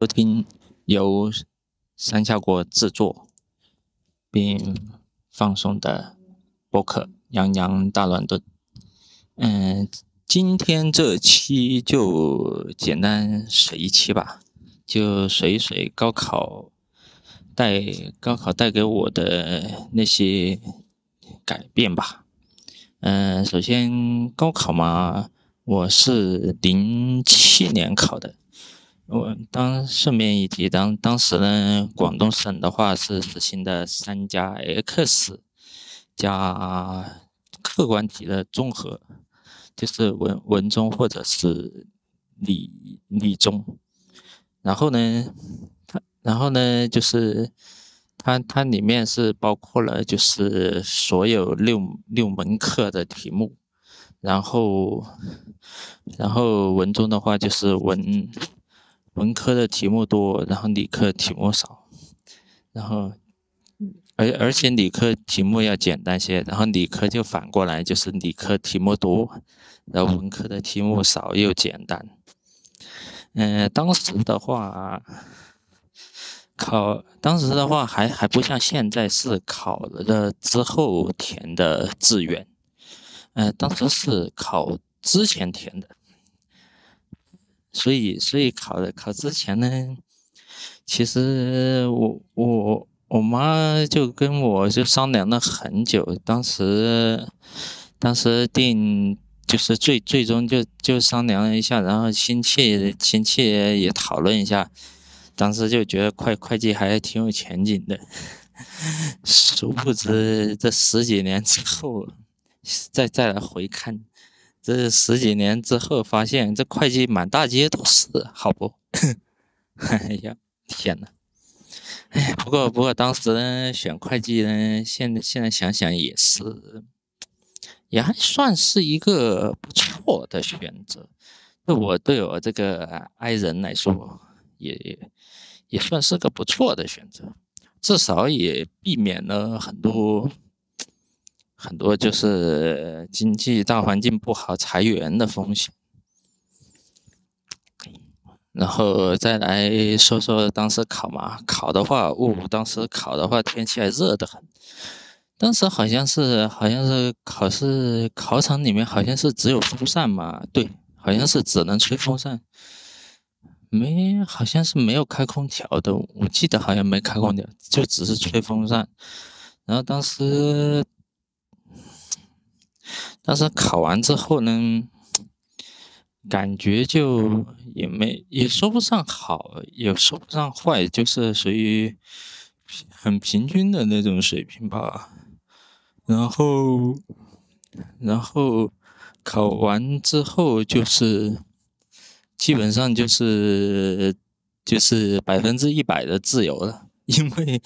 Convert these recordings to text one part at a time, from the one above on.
收听由山下国制作并放送的播客《洋洋大乱炖》。嗯，今天这期就简单水一期吧，就水一水高考带高考带给我的那些改变吧。嗯，首先高考嘛，我是零七年考的。我当顺便一提，当当时呢，广东省的话是实行的三加 X 加客观题的综合，就是文文综或者是理理综。然后呢，它然后呢就是它它里面是包括了就是所有六六门课的题目，然后然后文综的话就是文。文科的题目多，然后理科题目少，然后而而且理科题目要简单些，然后理科就反过来，就是理科题目多，然后文科的题目少又简单。嗯，当时的话考，当时的话还还不像现在是考了之后填的志愿，嗯，当时是考之前填的。所以，所以考考之前呢，其实我我我妈就跟我就商量了很久，当时当时定就是最最终就就商量了一下，然后亲戚亲戚也讨论一下，当时就觉得会会计还挺有前景的，殊不知这十几年之后再再来回看。这十几年之后，发现这会计满大街都是，好不？哎呀，天呐！哎，不过不过当时呢，选会计呢，现在现在想想也是，也还算是一个不错的选择。对我对我这个爱人来说，也也算是个不错的选择，至少也避免了很多。很多就是经济大环境不好，裁员的风险。然后再来说说当时考嘛，考的话，哦，当时考的话，天气还热得很。当时好像是好像是考试考场里面好像是只有风扇嘛，对，好像是只能吹风扇，没好像是没有开空调的，我记得好像没开空调，就只是吹风扇。然后当时。但是考完之后呢，感觉就也没也说不上好，也说不上坏，就是属于很平均的那种水平吧。然后，然后考完之后就是基本上就是就是百分之一百的自由了，因为。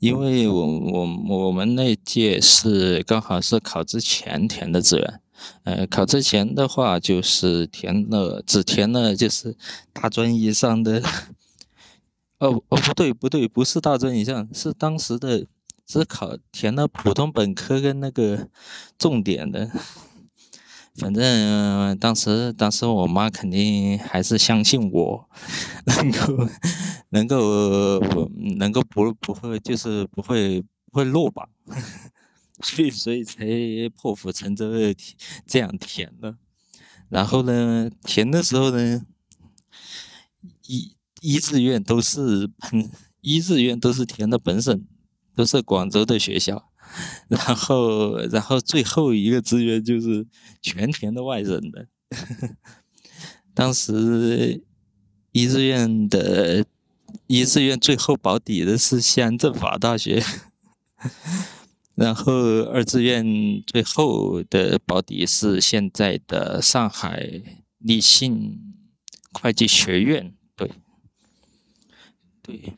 因为我我我们那届是刚好是考之前填的志愿，呃，考之前的话就是填了只填了就是大专以上的，哦哦不对不对不是大专以上是当时的只考填了普通本科跟那个重点的。反正当时，当时我妈肯定还是相信我，能够，能够，能够不不会，就是不会不会落榜，所以所以才破釜沉舟的这样填的。然后呢，填的时候呢，一一志愿都是本一志愿都是填的本省，都是广州的学校。然后，然后最后一个志愿就是全填的外省的。当时一志愿的一志愿最后保底的是西安政法大学，然后二志愿最后的保底是现在的上海立信会计学院。对，对，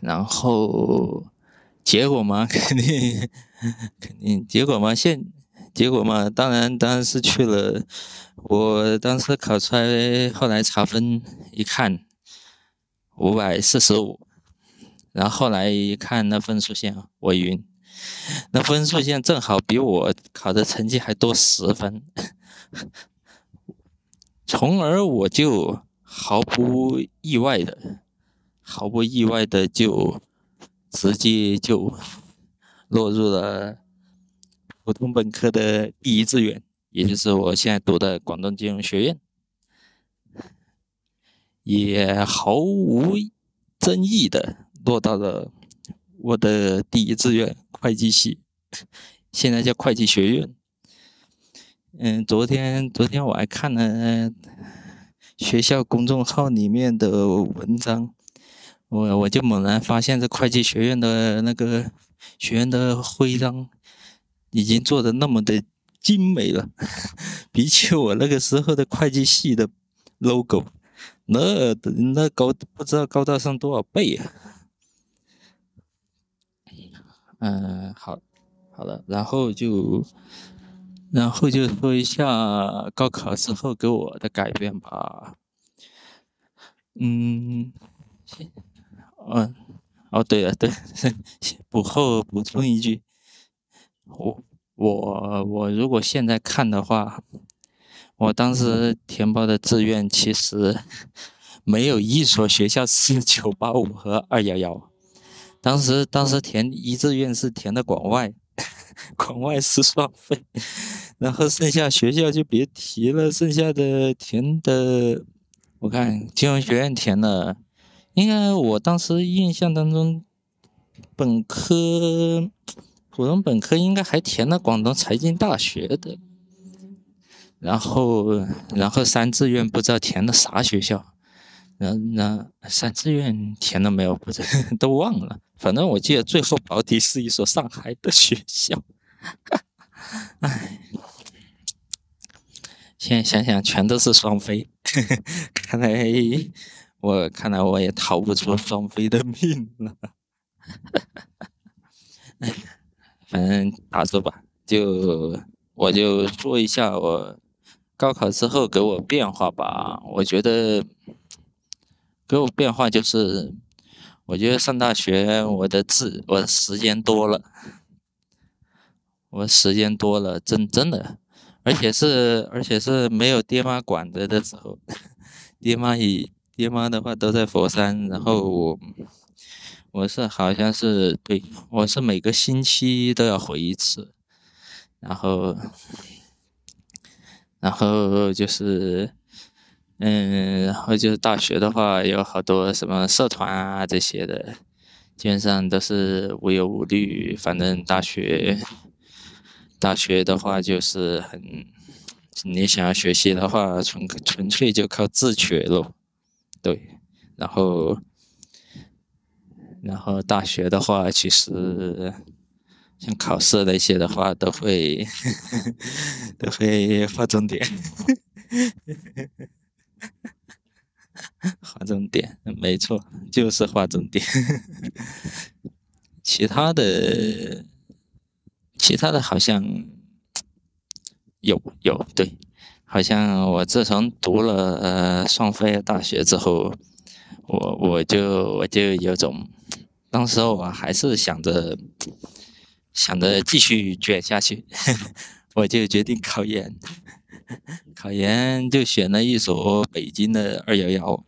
然后。结果嘛，肯 定肯定。结果嘛，现结果嘛，当然当然是去了。我当时考出来，后来查分一看，五百四十五。然后后来一看那分数线，我晕。那分数线正好比我考的成绩还多十分，从而我就毫不意外的，毫不意外的就直接就落入了普通本科的第一志愿，也就是我现在读的广东金融学院，也毫无争议的落到了我的第一志愿会计系，现在叫会计学院。嗯，昨天昨天我还看了学校公众号里面的文章，我我就猛然发现这会计学院的那个学院的徽章已经做的那么的精美了，比起我那个时候的会计系的 logo，那那高不知道高大上多少倍啊！嗯，好，好了，然后就。然后就说一下高考之后给我的改变吧。嗯，嗯，哦，对了，对，补后补充一句，我我我如果现在看的话，我当时填报的志愿其实没有一所学校是 九八五和二幺幺，当时当时填一志愿是填的广外。广外是双非，然后剩下学校就别提了，剩下的填的，我看金融学院填了，应该我当时印象当中，本科普通本科应该还填了广东财经大学的，然后然后三志愿不知道填的啥学校，然那三志愿填了没有？不知 都忘了。反正我记得最后保底是一所上海的学校，唉，现在想想全都是双非，看来我看来我也逃不出双非的命了，唉，反正打住吧，就我就说一下我高考之后给我变化吧，我觉得给我变化就是。我觉得上大学，我的自我的时间多了，我时间多了，真真的，而且是而且是没有爹妈管着的时候，爹妈以爹妈的话都在佛山，然后我我是好像是对，我是每个星期都要回一次，然后然后就是。嗯，然后就是大学的话，有好多什么社团啊这些的，基本上都是无忧无虑。反正大学，大学的话就是很，你想要学习的话，纯纯粹就靠自学咯。对，然后，然后大学的话，其实像考试那些的话，都会 都会划重点。划重点，没错，就是划重点。其他的，其他的好像有有对，好像我自从读了呃双非大学之后，我我就我就有种，当时我还是想着想着继续卷下去，我就决定考研。考研就选了一所北京的二幺幺，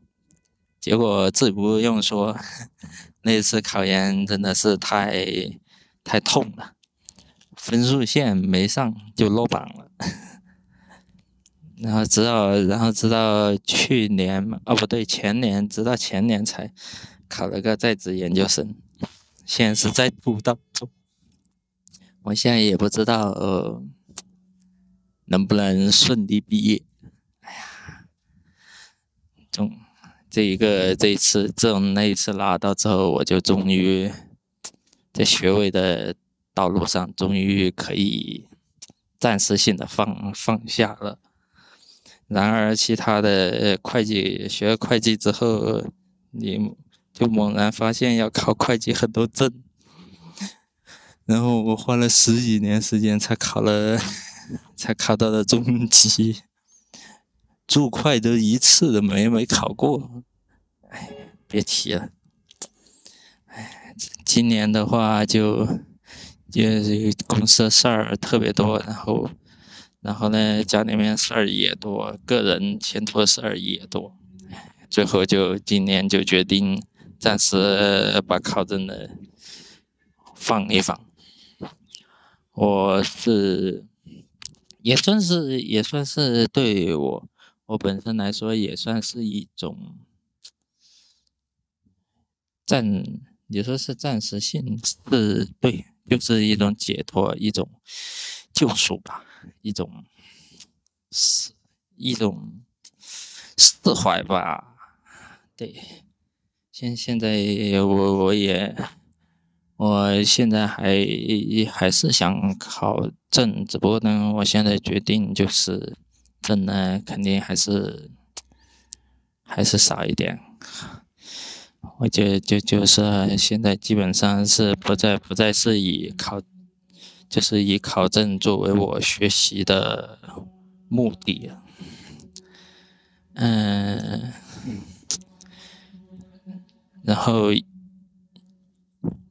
结果自不用说，那次考研真的是太太痛了，分数线没上就落榜了，然后直到然后直到去年哦不对前年，直到前年才考了个在职研究生，现在是在读当中，我现在也不知道呃。能不能顺利毕业？哎呀，终这一个这一次，自从那一次拿到之后，我就终于在学位的道路上，终于可以暂时性的放放下了。然而，其他的会计学会计之后，你就猛然发现要考会计很多证，然后我花了十几年时间才考了。才考到了中级，注会都一次都没没考过，哎，别提了。哎，今年的话就就是公司的事儿特别多，然后然后呢家里面事儿也多，个人前途的事儿也多，最后就今年就决定暂时把考证的放一放。我是也算是也算是对我我本身来说也算是一种暂，你说是暂时性是对，就是一种解脱，一种救赎吧，一种是一种释怀吧。对，现现在我我也。我现在还还是想考证，只不过呢，我现在决定就是证呢，肯定还是还是少一点。我就就就是现在基本上是不再不再是以考，就是以考证作为我学习的目的。嗯，然后。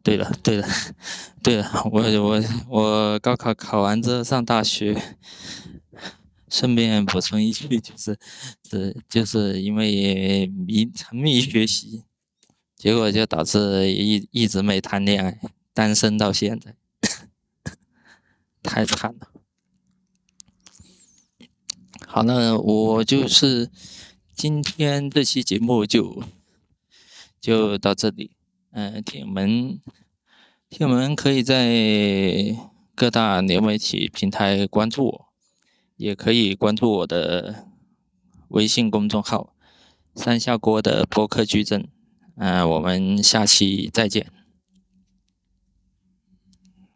对了，对了，对了，我我我高考考完之后上大学，顺便补充一句，就是是就是因为迷沉迷学习，结果就导致一一直没谈恋爱，单身到现在，太惨了。好，那我就是今天这期节目就就到这里。嗯，铁门，铁门可以在各大流媒体平台关注我，也可以关注我的微信公众号“三下锅的播客矩阵”。嗯，我们下期再见。